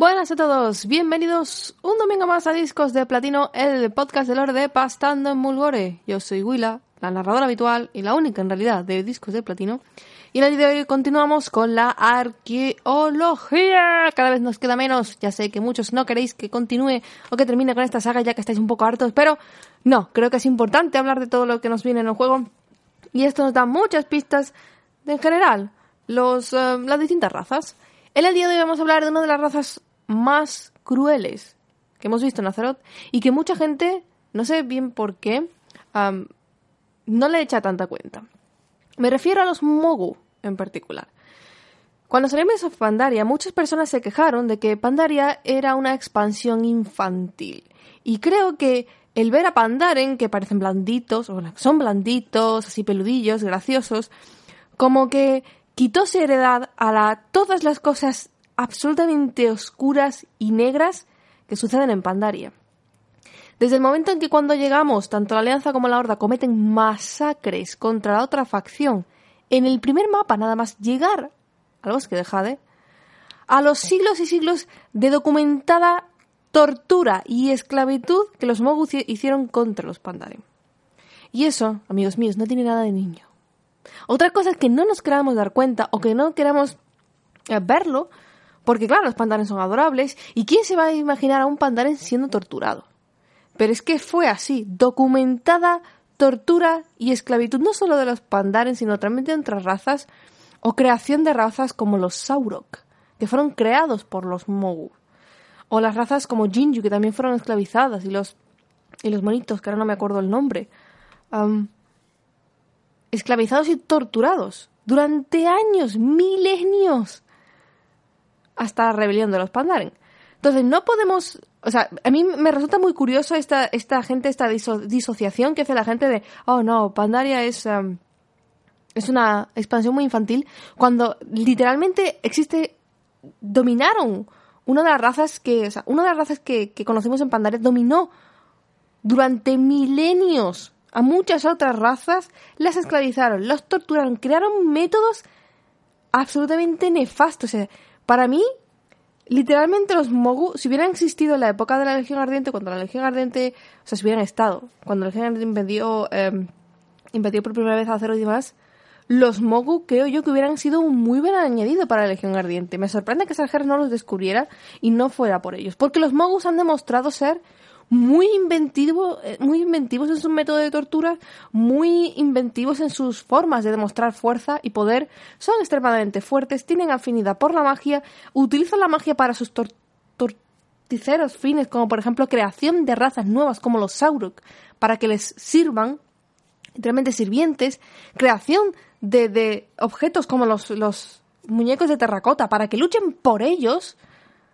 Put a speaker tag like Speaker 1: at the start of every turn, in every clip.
Speaker 1: Buenas a todos, bienvenidos un domingo más a Discos de Platino, el podcast del oro de Pastando en Mulgore. Yo soy Willa, la narradora habitual y la única en realidad de Discos de Platino. Y en el día de hoy continuamos con la arqueología. Cada vez nos queda menos. Ya sé que muchos no queréis que continúe o que termine con esta saga ya que estáis un poco hartos, pero no, creo que es importante hablar de todo lo que nos viene en el juego. Y esto nos da muchas pistas en general, los, eh, las distintas razas. En el día de hoy vamos a hablar de una de las razas más crueles que hemos visto en Azeroth y que mucha gente, no sé bien por qué, no le echa tanta cuenta. Me refiero a los Mogu en particular. Cuando salimos a Pandaria, muchas personas se quejaron de que Pandaria era una expansión infantil. Y creo que el ver a Pandaren, que parecen blanditos, o son blanditos, así peludillos, graciosos, como que quitó seriedad a todas las cosas absolutamente oscuras y negras que suceden en Pandaria. Desde el momento en que cuando llegamos, tanto la Alianza como la Horda cometen masacres contra la otra facción, en el primer mapa nada más llegar al bosque de Jade, a los siglos y siglos de documentada tortura y esclavitud que los Mogu hicieron contra los Pandaren. Y eso, amigos míos, no tiene nada de niño. Otra cosa es que no nos queramos dar cuenta o que no queramos eh, verlo, porque claro, los Pandaren son adorables, ¿y quién se va a imaginar a un Pandaren siendo torturado? Pero es que fue así, documentada tortura y esclavitud no solo de los Pandaren, sino también de otras razas, o creación de razas como los Saurok, que fueron creados por los Mogu, o las razas como Jinju, que también fueron esclavizadas, y los, y los monitos, que ahora no me acuerdo el nombre, esclavizados y torturados durante años, milenios, hasta la rebelión de los Pandaren. Entonces, no podemos. O sea, a mí me resulta muy curioso esta, esta gente, esta diso- disociación que hace la gente de. Oh, no, Pandaria es. um, es una expansión muy infantil. Cuando literalmente existe. Dominaron. Una de las razas que. O sea, una de las razas que, que conocemos en Pandaria dominó durante milenios a muchas otras razas. Las esclavizaron, los torturaron, crearon métodos absolutamente nefastos. O sea, para mí, literalmente los Mogu, si hubieran existido en la época de la Legión Ardiente, cuando la Legión Ardiente, o sea, si hubieran estado, cuando la Legión Ardiente invadió, eh, por primera vez a Cero y demás, los Mogu creo yo que hubieran sido un muy buen añadido para la Legión Ardiente. Me sorprende que Sargeras no los descubriera y no fuera por ellos, porque los Mogus han demostrado ser muy inventivo, eh, muy inventivos en su método de tortura, muy inventivos en sus formas de demostrar fuerza y poder, son extremadamente fuertes, tienen afinidad por la magia, utilizan la magia para sus tor- torticeros fines, como por ejemplo creación de razas nuevas como los Sauruk, para que les sirvan, literalmente sirvientes, creación de, de objetos como los, los muñecos de terracota, para que luchen por ellos,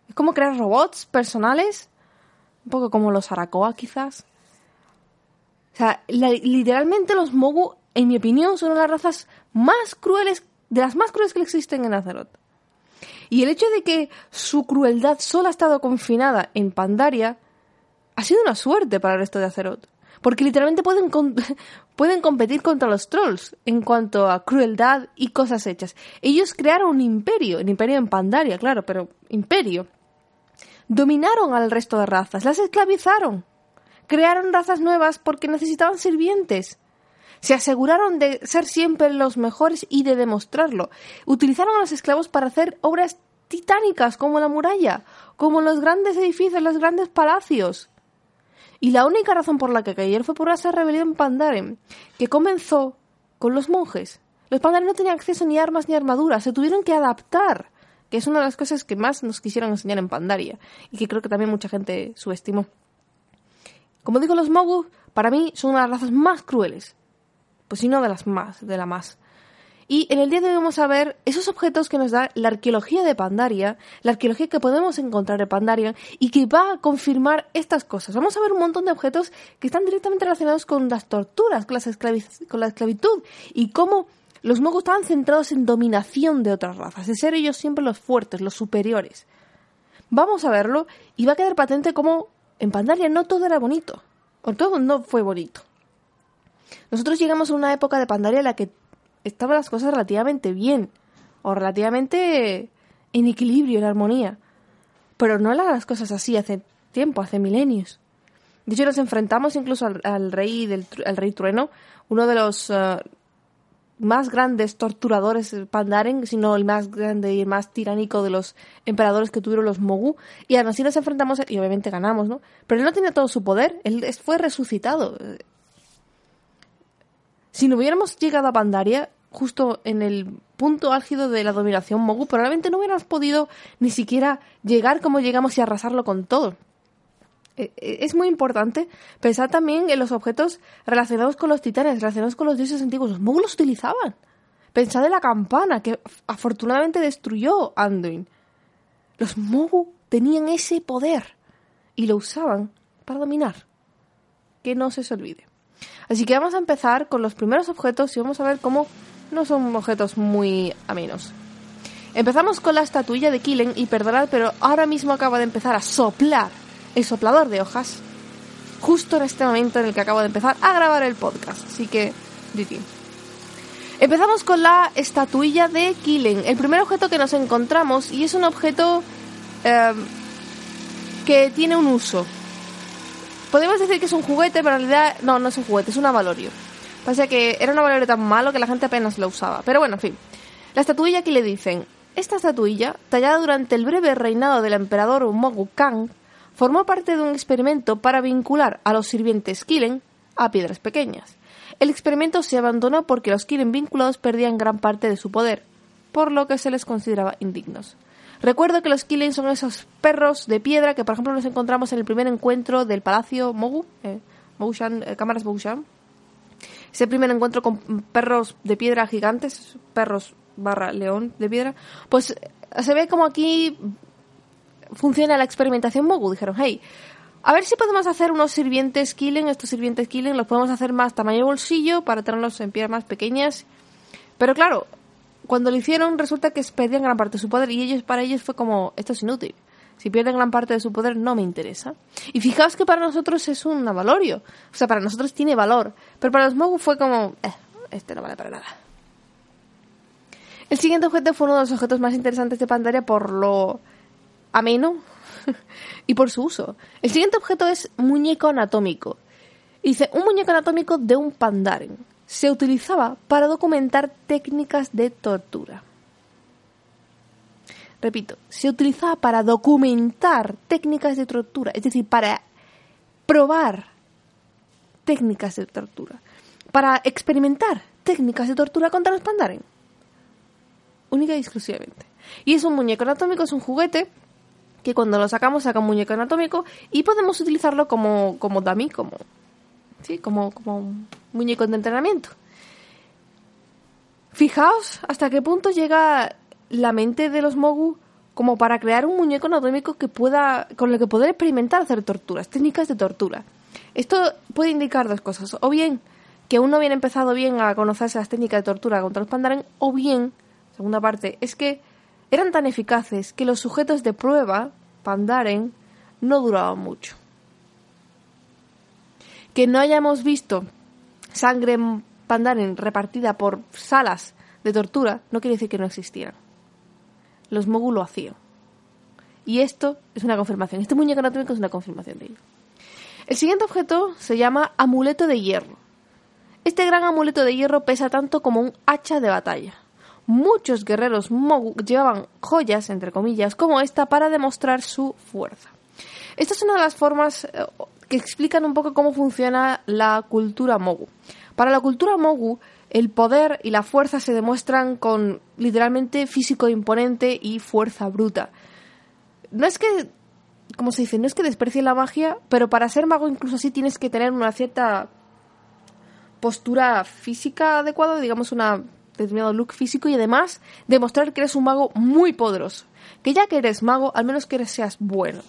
Speaker 1: es como crear robots personales, un poco como los Arakoa quizás. O sea, literalmente los Mogu, en mi opinión, son las razas más crueles, de las más crueles que existen en Azeroth. Y el hecho de que su crueldad solo ha estado confinada en Pandaria ha sido una suerte para el resto de Azeroth. Porque literalmente pueden, pueden competir contra los trolls en cuanto a crueldad y cosas hechas. Ellos crearon un imperio, el imperio en Pandaria, claro, pero imperio. Dominaron al resto de razas, las esclavizaron. Crearon razas nuevas porque necesitaban sirvientes. Se aseguraron de ser siempre los mejores y de demostrarlo. Utilizaron a los esclavos para hacer obras titánicas como la muralla, como los grandes edificios, los grandes palacios. Y la única razón por la que cayeron fue por esa rebelión Pandaren, que comenzó con los monjes. Los Pandaren no tenían acceso ni armas ni armaduras, se tuvieron que adaptar, que es una de las cosas que más nos quisieron enseñar en Pandaria, y que creo que también mucha gente subestimó. Como digo, los Mogu, para mí, son una de las razas más crueles. Pues si no de las más, de la más. Y en el día de hoy vamos a ver esos objetos que nos da la arqueología de Pandaria, la arqueología que podemos encontrar en Pandaria y que va a confirmar estas cosas. Vamos a ver un montón de objetos que están directamente relacionados con las torturas, con, las con la esclavitud y cómo los mogos estaban centrados en dominación de otras razas, de ser ellos siempre los fuertes, los superiores. Vamos a verlo y va a quedar patente cómo en Pandaria no todo era bonito, o todo no fue bonito. Nosotros llegamos a una época de Pandaria en la que estaban las cosas relativamente bien, o relativamente en equilibrio, en armonía. pero no eran las cosas así hace tiempo, hace milenios. De hecho, nos enfrentamos incluso al, rey del al rey trueno, uno de los eh, más grandes torturadores Pandaren, sino el más grande y el más tiránico de los emperadores que tuvieron los Mogu. Y aún así nos enfrentamos y obviamente ganamos, ¿no? Pero él no tenía todo su poder, él fue resucitado. Si no hubiéramos llegado a Pandaria, justo en el punto álgido de la dominación Mogu, probablemente no hubiéramos podido ni siquiera llegar como llegamos y arrasarlo con todo. E, e, es muy importante pensar también en los objetos relacionados con los titanes, relacionados con los dioses antiguos. Los Mogu los utilizaban. Pensad en la campana que afortunadamente destruyó Anduin. Los Mogu tenían ese poder y lo usaban para dominar. Que no se olvide. Así que vamos a empezar con los primeros objetos y vamos a ver cómo no son objetos muy amenos. Empezamos con la estatuilla de Killen y perdonad, pero ahora mismo acaba de empezar a soplar el soplador de hojas justo en este momento en el que acabo de empezar a grabar el podcast. Así que, Diti. Empezamos con la estatuilla de Killen, el primer objeto que nos encontramos y es un objeto eh, que tiene un uso. Podemos decir que es un juguete, pero en realidad no, no es un juguete, es un avalorio. Pasa que era un avalorio tan malo que la gente apenas lo usaba. Pero bueno, en fin. La estatuilla que le dicen. Esta estatuilla, tallada durante el breve reinado del emperador Mogu Kang, formó parte de un experimento para vincular a los sirvientes Kilen a piedras pequeñas. El experimento se abandonó porque los Kilen vinculados perdían gran parte de su poder, por lo que se les consideraba indignos. Recuerdo que los Kilen son esos perros de piedra que, por ejemplo, nos encontramos en el primer encuentro del Palacio Mogu, eh, eh, Cámaras Moushan. Ese primer encuentro con perros de piedra gigantes, perros barra león de piedra, pues se ve como aquí funciona la experimentación Mogu. Dijeron, hey, a ver si podemos hacer unos sirvientes Killing, estos sirvientes Killing los podemos hacer más tamaño bolsillo para tenerlos en piedras más pequeñas. Pero claro, cuando lo hicieron resulta que perdían gran parte de su poder y ellos para ellos fue como esto es inútil. Si pierden gran parte de su poder no me interesa. Y fijaos que para nosotros es un valorio. O sea, para nosotros tiene valor. Pero para los Mogu fue como, eh, este no vale para nada. El siguiente objeto fue uno de los objetos más interesantes de Pandaria por lo ameno y por su uso. El siguiente objeto es muñeco anatómico. Dice, un muñeco anatómico de un pandaren se utilizaba para documentar técnicas de tortura. Repito, se utilizaba para documentar técnicas de tortura, es decir, para probar técnicas de tortura, para experimentar técnicas de tortura contra los pandaren. Única y exclusivamente. Y es un muñeco anatómico, es un juguete que cuando lo sacamos saca un muñeco anatómico y podemos utilizarlo como, como dummy, como, ¿sí? como, como un muñeco de entrenamiento. Fijaos hasta qué punto llega la mente de los Mogu como para crear un muñeco anatómico que pueda, con el que poder experimentar hacer torturas, técnicas de tortura. Esto puede indicar dos cosas. O bien que aún no habían empezado bien a conocerse las técnicas de tortura contra los pandaren, o bien, segunda parte, es que eran tan eficaces que los sujetos de prueba, pandaren, no duraban mucho. Que no hayamos visto sangre pandaren repartida por salas de tortura no quiere decir que no existieran. Los Mogu lo hacían. Y esto es una confirmación. Este muñeco anatómico es una confirmación de ello. El siguiente objeto se llama amuleto de hierro. Este gran amuleto de hierro pesa tanto como un hacha de batalla. Muchos guerreros Mogu llevaban joyas, entre comillas, como esta para demostrar su fuerza. Esta es una de las formas eh, que explican un poco cómo funciona la cultura Mogu. Para la cultura Mogu, el poder y la fuerza se demuestran con literalmente físico imponente y fuerza bruta. No es que, como se dice, no es que desprecie la magia, pero para ser mago incluso así tienes que tener una cierta postura física adecuada, digamos una determinado look físico y además demostrar que eres un mago muy poderoso. Que ya que eres mago, al menos que seas bueno.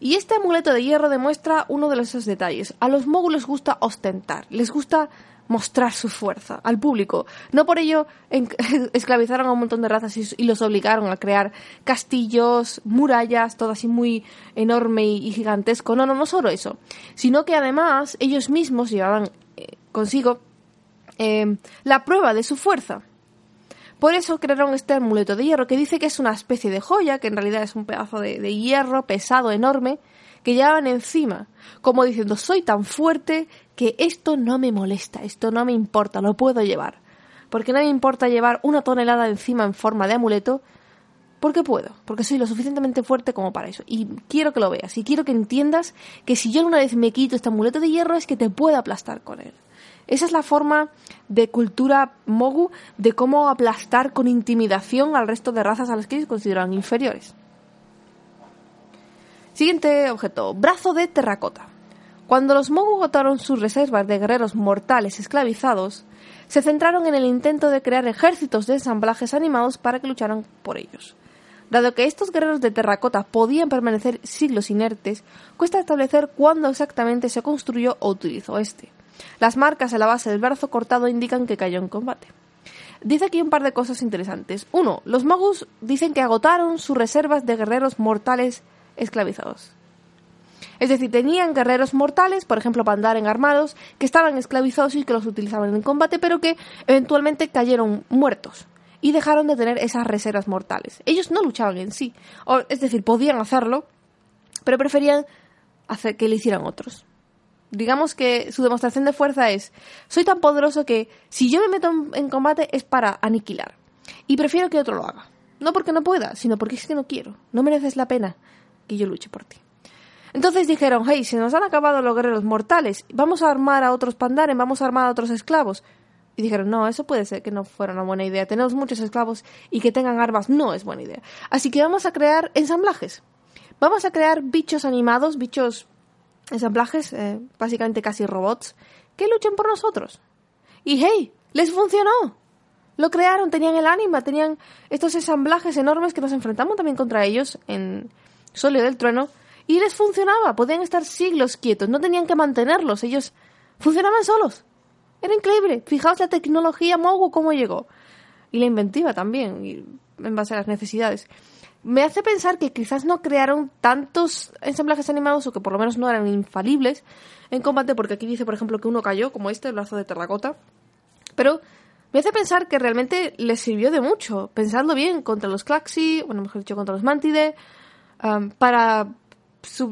Speaker 1: Y este amuleto de hierro demuestra uno de esos detalles. A los mogos les gusta ostentar, les gusta mostrar su fuerza al público. No por ello esclavizaron a un montón de razas y, los obligaron a crear castillos, murallas, todo así muy enorme y, gigantesco. No, no, no solo eso, sino que además ellos mismos llevaban eh, consigo eh, la prueba de su fuerza. Por eso crearon este amuleto de hierro que dice que es una especie de joya, que en realidad es un pedazo de, de hierro pesado, enorme, que llevaban encima, como diciendo, soy tan fuerte que esto no me molesta, esto no me importa, lo puedo llevar. Porque no me importa llevar una tonelada encima en forma de amuleto, porque puedo, porque soy lo suficientemente fuerte como para eso. Y quiero que lo veas, y quiero que entiendas que si yo una vez me quito este amuleto de hierro es que te puedo aplastar con él. Esa es la forma de cultura mogu de cómo aplastar con intimidación al resto de razas a las que ellos consideran inferiores. Siguiente objeto, brazo de terracota. Cuando los mogu agotaron sus reservas de guerreros mortales esclavizados, se centraron en el intento de crear ejércitos de ensamblajes animados para que lucharan por ellos. Dado que estos guerreros de terracota podían permanecer siglos inertes, cuesta establecer cuándo exactamente se construyó o utilizó este. Las marcas en la base del brazo cortado indican que cayó en combate. Dice aquí un par de cosas interesantes. Uno, los magus dicen que agotaron sus reservas de guerreros mortales esclavizados. Es decir, tenían guerreros mortales, por ejemplo, para andar en armados, que estaban esclavizados y que los utilizaban en combate, pero que eventualmente cayeron muertos y dejaron de tener esas reservas mortales. Ellos no luchaban en sí, es decir, podían hacerlo, pero preferían hacer que lo hicieran otros digamos que su demostración de fuerza es, soy tan poderoso que si yo me meto en combate es para aniquilar. Y prefiero que otro lo haga. No porque no pueda, sino porque es que no quiero. No mereces la pena que yo luche por ti. Entonces dijeron, hey, se nos han acabado los guerreros mortales, vamos a armar a otros pandaren, vamos a armar a otros esclavos. Y dijeron, no, eso puede ser que no fuera una buena idea. Tenemos muchos esclavos y que tengan armas no es buena idea. Así que vamos a crear ensamblajes. Vamos a crear bichos animados, bichos ensamblajes, eh, básicamente casi robots, que luchen por nosotros. Y hey, les funcionó. Lo crearon, tenían el ánima, tenían estos ensamblajes enormes que nos enfrentamos también contra ellos en Solio del Trueno. Y les funcionaba, podían estar siglos quietos, no tenían que mantenerlos, ellos funcionaban solos. Era increíble. Fijaos la tecnología Mogu cómo llegó. Y la inventiva también, en base a las necesidades me hace pensar que quizás no crearon tantos ensamblajes animados o que por lo menos no eran infalibles en combate, porque aquí dice, por ejemplo, que uno cayó, como este, el brazo de terracota. Pero me hace pensar que realmente les sirvió de mucho, pensando bien, contra los Claxi, bueno, mejor dicho, contra los Mantide, um, para,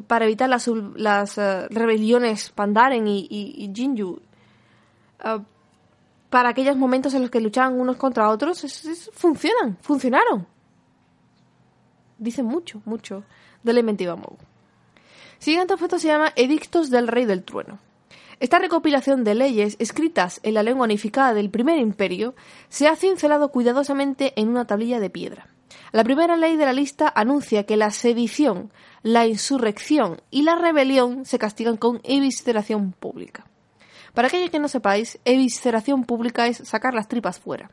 Speaker 1: para evitar las, las uh, rebeliones Pandaren y, Jinju. Uh, para aquellos momentos en los que luchaban unos contra otros, funcionan, funcionaron dice mucho, mucho de la inventiva Mogu. Siguiente objeto se llama Edictos del Rey del Trueno. Esta recopilación de leyes escritas en la lengua unificada del primer imperio se ha cincelado cuidadosamente en una tablilla de piedra. La primera ley de la lista anuncia que la sedición, la insurrección y la rebelión se castigan con evisceración pública. Para aquellos que no sepáis, evisceración pública es sacar las tripas fuera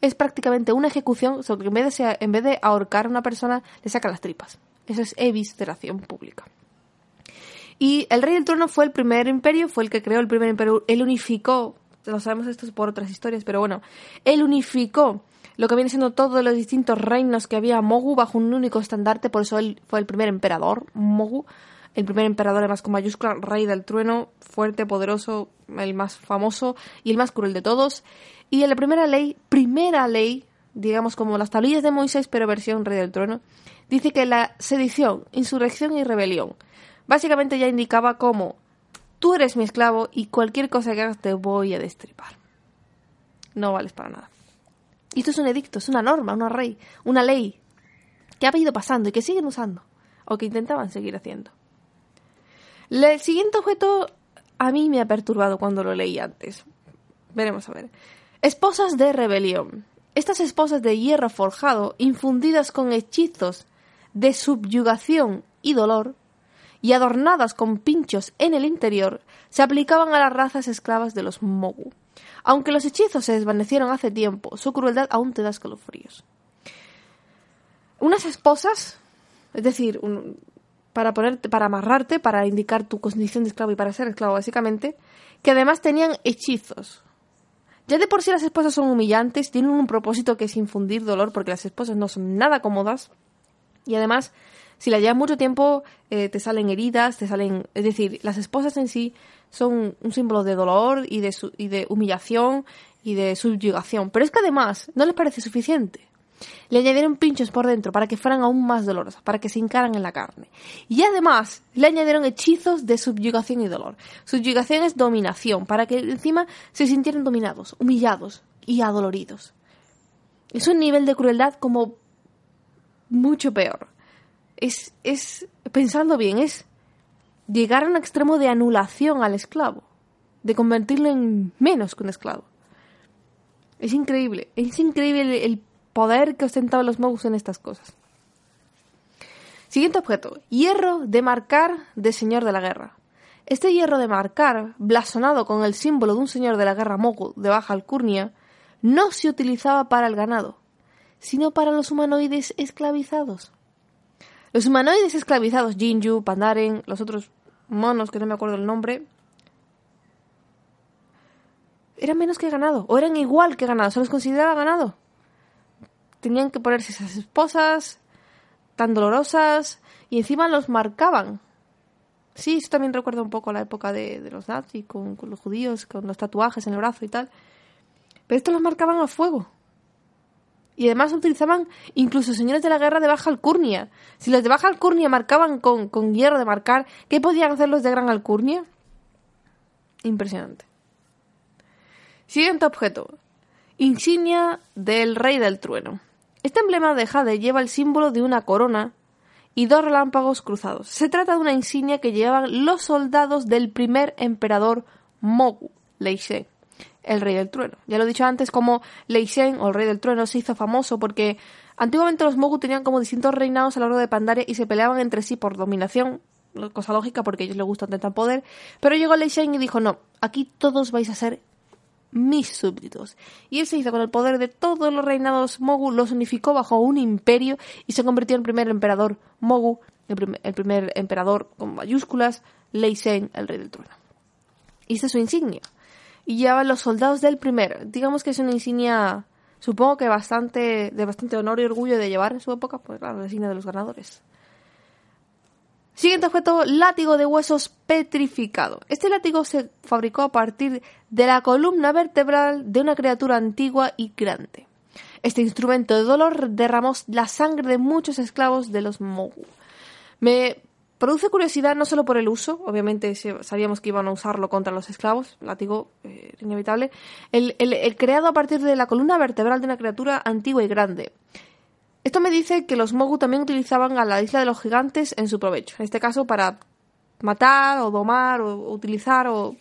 Speaker 1: es prácticamente una ejecución, solo que en vez, de en vez de ahorcar a una persona, le saca las tripas. Eso es evisceración pública. Y el Rey del Trono fue el primer imperio, fue el que creó el primer imperio, él unificó, lo sabemos esto por otras historias, pero bueno, él unificó lo que viene siendo todos los distintos reinos que había Mogu bajo un único estandarte, por eso él fue el primer emperador, Mogu, el primer emperador además con mayúscula, Rey del Trueno, fuerte, poderoso, el más famoso y el más cruel de todos. Y en la primera ley, primera ley, digamos como las tablillas de Moisés, pero versión Rey del Trono, dice que la sedición, insurrección y rebelión, básicamente ya indicaba como tú eres mi esclavo y cualquier cosa que hagas te voy a destripar. No vales para nada. Y esto es un edicto, es una norma, una ley, una ley que ha ido pasando y que siguen usando, o que intentaban seguir haciendo. El siguiente objeto a mí me ha perturbado cuando lo leí antes. Veremos a ver. Esposas de rebelión. Estas esposas de hierro forjado, infundidas con hechizos de subyugación y dolor, y adornadas con pinchos en el interior, se aplicaban a las razas esclavas de los Mogu. Aunque los hechizos se desvanecieron hace tiempo, su crueldad aún te da escalofríos. Unas esposas, es decir, para ponerte, para amarrarte, para indicar tu condición de esclavo y para ser esclavo básicamente, que además tenían hechizos. Ya de por sí las esposas son humillantes, tienen un propósito que es infundir dolor, porque las esposas no son nada cómodas. Y además, si las llevas mucho tiempo, eh, te salen heridas, te salen. Es decir, las esposas en sí son un símbolo de dolor y de, y de humillación y de subyugación. Pero es que además no les parece suficiente. Le añadieron pinchos por dentro para que fueran aún más dolorosas, para que se hincaran en la carne. Y además le añadieron hechizos de subyugación y dolor. Subyugación es dominación, para que encima se sintieran dominados, humillados y adoloridos. Es un nivel de crueldad como mucho peor. Es, es, pensando bien, es llegar a un extremo de anulación al esclavo, de convertirlo en menos que un esclavo. Es increíble, es increíble el, poder que ostentaban los mogus en estas cosas. Siguiente objeto, hierro de marcar de señor de la guerra. Este hierro de marcar, blasonado con el símbolo de un señor de la guerra mogu de baja alcurnia, no se utilizaba para el ganado, sino para los humanoides esclavizados. Los humanoides esclavizados, Jinju, Pandaren, los otros monos que no me acuerdo el nombre, eran menos que ganado, o eran igual que ganado, se los consideraba ganado. Tenían que ponerse esas esposas tan dolorosas y encima los marcaban. Sí, eso también recuerda un poco la época de, los nazis, con, los judíos, con los tatuajes en el brazo y tal. Pero estos los marcaban a fuego. Y además utilizaban incluso señores de la guerra de baja alcurnia. Si los de baja alcurnia marcaban con, con hierro de marcar, ¿qué podían hacer los de gran alcurnia? Impresionante. Siguiente objeto. Insignia del Rey del Trueno. Este emblema de Jade lleva el símbolo de una corona y dos relámpagos cruzados. Se trata de una insignia que llevaban los soldados del primer emperador Mogu, Lei el Rey del Trueno. Ya lo he dicho antes, como Lei o el Rey del Trueno se hizo famoso porque antiguamente los Mogu tenían como distintos reinados a lo largo de Pandaria y se peleaban entre sí por dominación, cosa lógica porque a ellos les gusta tanto poder, pero llegó Lei y dijo, no, aquí todos vais a ser mis súbditos. Y él se hizo con el poder de todos los reinados Mogu, los unificó bajo un imperio y se convirtió en primer emperador Mogu, el, primer emperador con mayúsculas, Lei el rey del trono. Y esta es su insignia. Y lleva los soldados del primero. Digamos que es una insignia, supongo que bastante, de bastante honor y orgullo de llevar en su época, pues claro, la insignia de los ganadores. Siguiente objeto, látigo de huesos petrificado. Este látigo se fabricó a partir de la columna vertebral de una criatura antigua y grande. Este instrumento de dolor derramó la sangre de muchos esclavos de los Mogu. Me produce curiosidad no solo por el uso, obviamente sabíamos que iban a usarlo contra los esclavos, látigo eh, inevitable, el creado a partir de la columna vertebral de una criatura antigua y grande. Esto me dice que los Mogu también utilizaban a la isla de los gigantes en su provecho. En este caso para matar o domar o utilizar o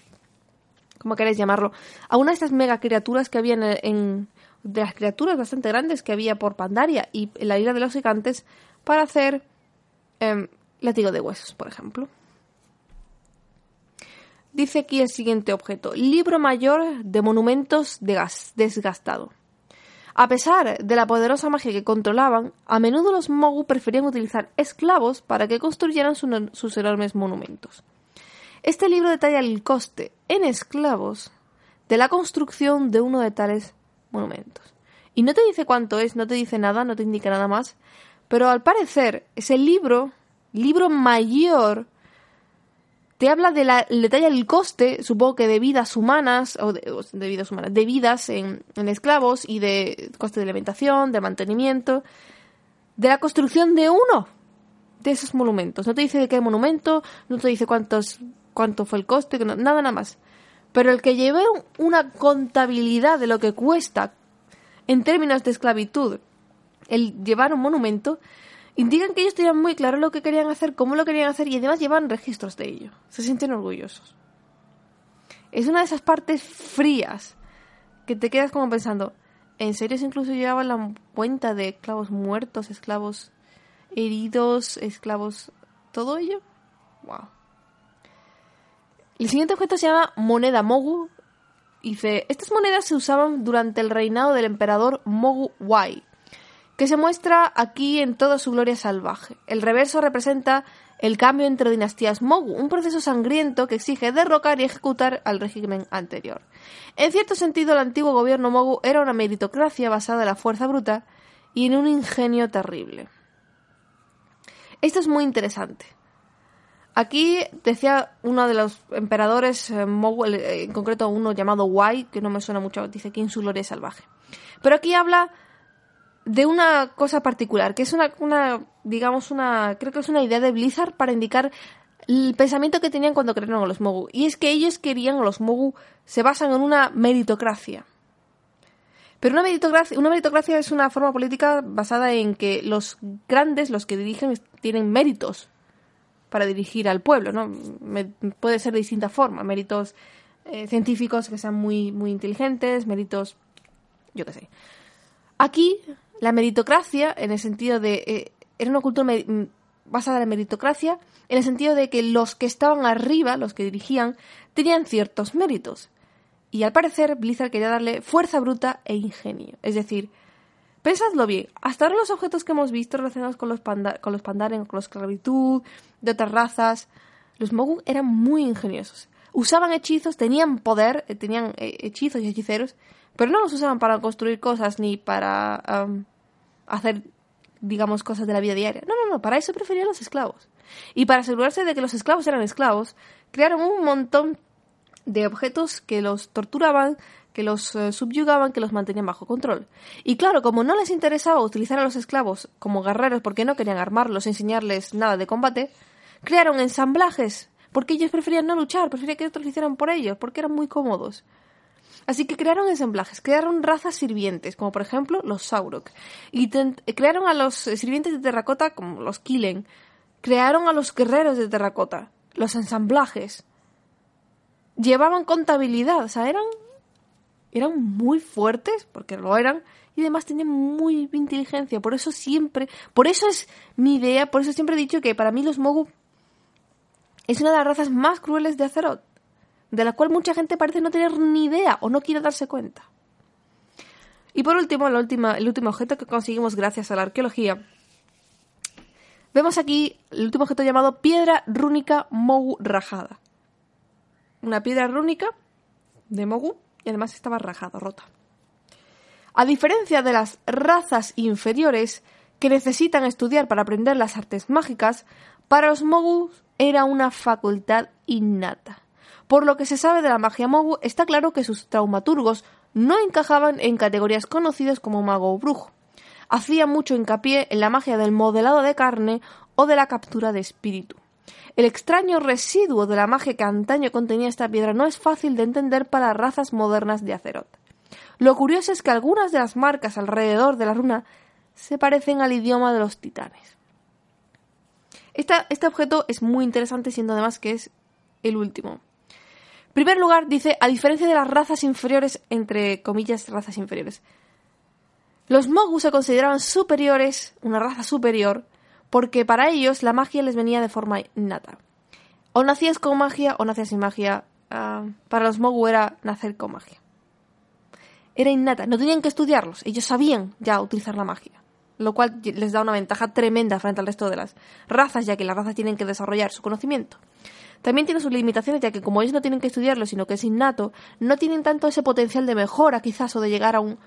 Speaker 1: como queréis llamarlo, a una de estas mega criaturas que había en, de las criaturas bastante grandes que había por Pandaria y en la isla de los gigantes para hacer eh, látigo de huesos, por ejemplo. Dice aquí el siguiente objeto, libro mayor de monumentos de gas, desgastado. A pesar de la poderosa magia que controlaban, a menudo los Mogu preferían utilizar esclavos para que construyeran sus enormes monumentos. Este libro detalla el coste en esclavos de la construcción de uno de tales monumentos. Y no te dice cuánto es, no te dice nada, no te indica nada más, pero al parecer ese libro, libro mayor te habla de la, detalla del coste, supongo que de vidas humanas, o de, vidas humanas, de vidas en, esclavos y de coste de alimentación, de mantenimiento, de la construcción de uno de esos monumentos. No te dice de qué monumento, no te dice cuántos, cuánto fue el coste, nada, nada más. Pero el que lleve una contabilidad de lo que cuesta en términos de esclavitud el llevar un monumento, Indican que ellos tenían muy claro lo que querían hacer, cómo lo querían hacer y además llevan registros de ello. Se sienten orgullosos. Es una de esas partes frías que te quedas como pensando, ¿en serio se incluso llevaban la cuenta de esclavos muertos, esclavos heridos, esclavos... todo ello? Wow. El siguiente objeto se llama moneda Mogu. Dice, estas monedas se usaban durante el reinado del emperador Mogu Wai, que se muestra aquí en toda su gloria salvaje. El reverso representa el cambio entre dinastías Mogu, un proceso sangriento que exige derrocar y ejecutar al régimen anterior. En cierto sentido, el antiguo gobierno Mogu era una meritocracia basada en la fuerza bruta y en un ingenio terrible. Esto es muy interesante. Aquí decía uno de los emperadores, eh, eh, en concreto uno llamado Wai, que no me suena mucho, dice aquí en su gloria salvaje. Pero aquí habla de una cosa particular, que es una, una, digamos, una, creo que es una idea de Blizzard para indicar el pensamiento que tenían cuando crearon a los Mogu. Y es que ellos querían, a los Mogu se basan en una meritocracia. Pero una meritocracia, una meritocracia es una forma política basada en que los grandes, los que dirigen, tienen méritos para dirigir al pueblo, ¿no? puede ser de distinta forma, méritos eh, científicos que sean muy, muy inteligentes, méritos, yo qué sé. Aquí, la meritocracia, en el sentido de, eh, era una cultura basada en la meritocracia, en el sentido de que los que estaban arriba, los que dirigían, tenían ciertos méritos. Y al parecer Blizzard quería darle fuerza bruta e ingenio. Es decir, pensadlo bien, hasta ahora los objetos que hemos visto relacionados con los, con los pandaren, con la esclavitud, de otras razas, los Mogu eran muy ingeniosos. Usaban hechizos, tenían poder, eh, tenían eh, hechizos y hechiceros, pero no los usaban para construir cosas ni para hacer, digamos, cosas de la vida diaria. No, no, no, para eso preferían los esclavos. Y para asegurarse de que los esclavos eran esclavos, crearon un montón de objetos que los torturaban, que los eh, subyugaban, que los mantenían bajo control. Y claro, como no les interesaba utilizar a los esclavos como guerreros porque no querían armarlos, enseñarles nada de combate, crearon ensamblajes, porque ellos preferían no luchar, preferían que otros lo hicieran por ellos, porque eran muy cómodos. Así que crearon ensamblajes, crearon razas sirvientes, como por ejemplo los Saurok, y crearon a los sirvientes de terracota como los Kilen, crearon a los guerreros de terracota, los ensamblajes, llevaban contabilidad, o sea, eran, eran muy fuertes, porque lo eran, y además tenían muy inteligencia. Por eso siempre, por eso es mi idea, por eso siempre he dicho que para mí los Mogu es una de las razas más crueles de Azeroth, de la cual mucha gente parece no tener ni idea o no quiere darse cuenta. Y por último, el último objeto que conseguimos gracias a la arqueología. Vemos aquí el último objeto llamado Piedra Rúnica Mogu Rajada una piedra rúnica de Mogu y además estaba rajada, rota. A diferencia de las razas inferiores que necesitan estudiar para aprender las artes mágicas, para los Mogu era una facultad innata. Por lo que se sabe de la magia Mogu, está claro que sus traumaturgos no encajaban en categorías conocidas como mago o brujo. Hacía mucho hincapié en la magia del modelado de carne o de la captura de espíritu. El extraño residuo de la magia que antaño contenía esta piedra no es fácil de entender para razas modernas de Azeroth. Lo curioso es que algunas de las marcas alrededor de la runa se parecen al idioma de los titanes. este objeto es muy interesante, siendo además que es el último. Primer lugar, dice, a diferencia de las razas inferiores, entre comillas, razas inferiores, los Mogu se consideraban superiores, una raza superior, porque para ellos la magia les venía de forma innata. O nacías con magia o nacías sin magia. Ah, para los Mogu era nacer con magia. Era innata, no tenían que estudiarlos, ellos sabían ya utilizar la magia, lo cual les da una ventaja tremenda frente al resto de las razas, ya que las razas tienen que desarrollar su conocimiento. También tiene sus limitaciones, ya que como ellos no tienen que estudiarlo, sino que es innato, no tienen tanto ese potencial de mejora, quizás, o de llegar a un,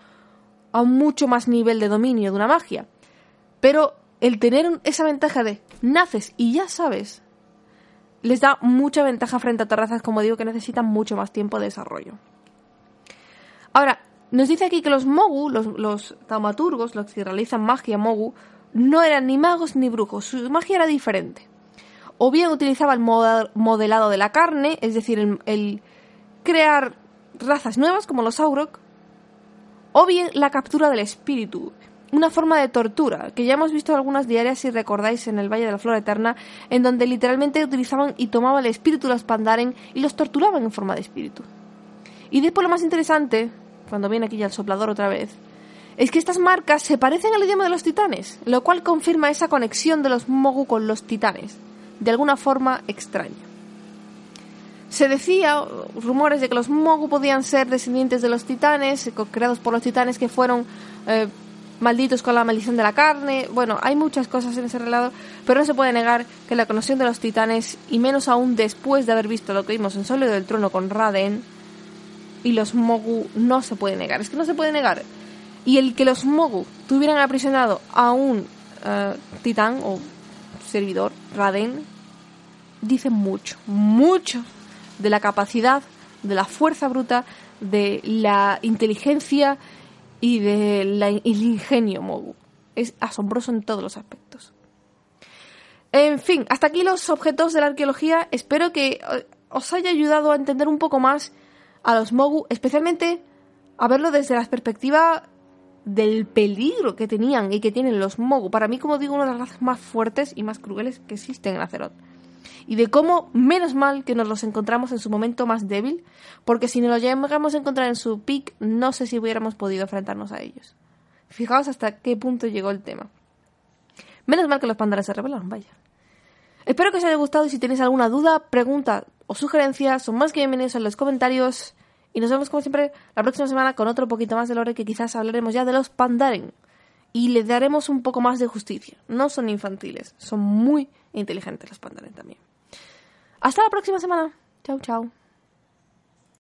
Speaker 1: a un mucho más nivel de dominio de una magia. Pero el tener esa ventaja de naces y ya sabes, les da mucha ventaja frente a terrazas, como digo, que necesitan mucho más tiempo de desarrollo. Ahora, nos dice aquí que los Mogu, los, los taumaturgos, los que realizan magia Mogu, no eran ni magos ni brujos, su magia era diferente. O bien utilizaba el modelado de la carne, es decir, el, crear razas nuevas como los Aurok, o bien la captura del espíritu, una forma de tortura, que ya hemos visto algunas diarias, si recordáis, en el Valle de la Flora Eterna, en donde literalmente utilizaban y tomaban el espíritu de los Pandaren y los torturaban en forma de espíritu. Y después lo más interesante, cuando viene aquí ya el soplador otra vez, es que estas marcas se parecen al idioma de los titanes, lo cual confirma esa conexión de los Mogu con los titanes, de alguna forma extraña. Se decía, rumores de que los Mogu podían ser descendientes de los titanes, creados por los titanes que fueron eh, malditos con la maldición de la carne. Bueno, hay muchas cosas en ese relato, pero no se puede negar que la conexión de los titanes, y menos aún después de haber visto lo que vimos en Sólido del Trono con Raden y los Mogu, no se puede negar. Es que no se puede negar. Y el que los Mogu tuvieran aprisionado a un uh, titán o servidor, Raden, dice mucho, mucho de la capacidad, de la fuerza bruta, de la inteligencia y del ingenio Mogu. Es asombroso en todos los aspectos. En fin, hasta aquí los objetos de la arqueología. Espero que eh, os haya ayudado a entender un poco más a los Mogu, especialmente a verlo desde la perspectiva del peligro que tenían y que tienen los Mogu. Para mí, como digo, una de las razas más fuertes y más crueles que existen en Azeroth. Y de cómo, menos mal que nos los encontramos en su momento más débil, porque si nos los llegamos a encontrar en su peak, no sé si hubiéramos podido enfrentarnos a ellos. Fijaos hasta qué punto llegó el tema. Menos mal que los pandares se rebelaron, vaya. Espero que os haya gustado y si tenéis alguna duda, pregunta o sugerencias, son más que bienvenidos en los comentarios. Y nos vemos como siempre la próxima semana con otro poquito más de lore que quizás hablaremos ya de los Pandaren. Y le daremos un poco más de justicia. No son infantiles, son muy inteligentes los Pandaren también. Hasta la próxima semana. Chao, chao.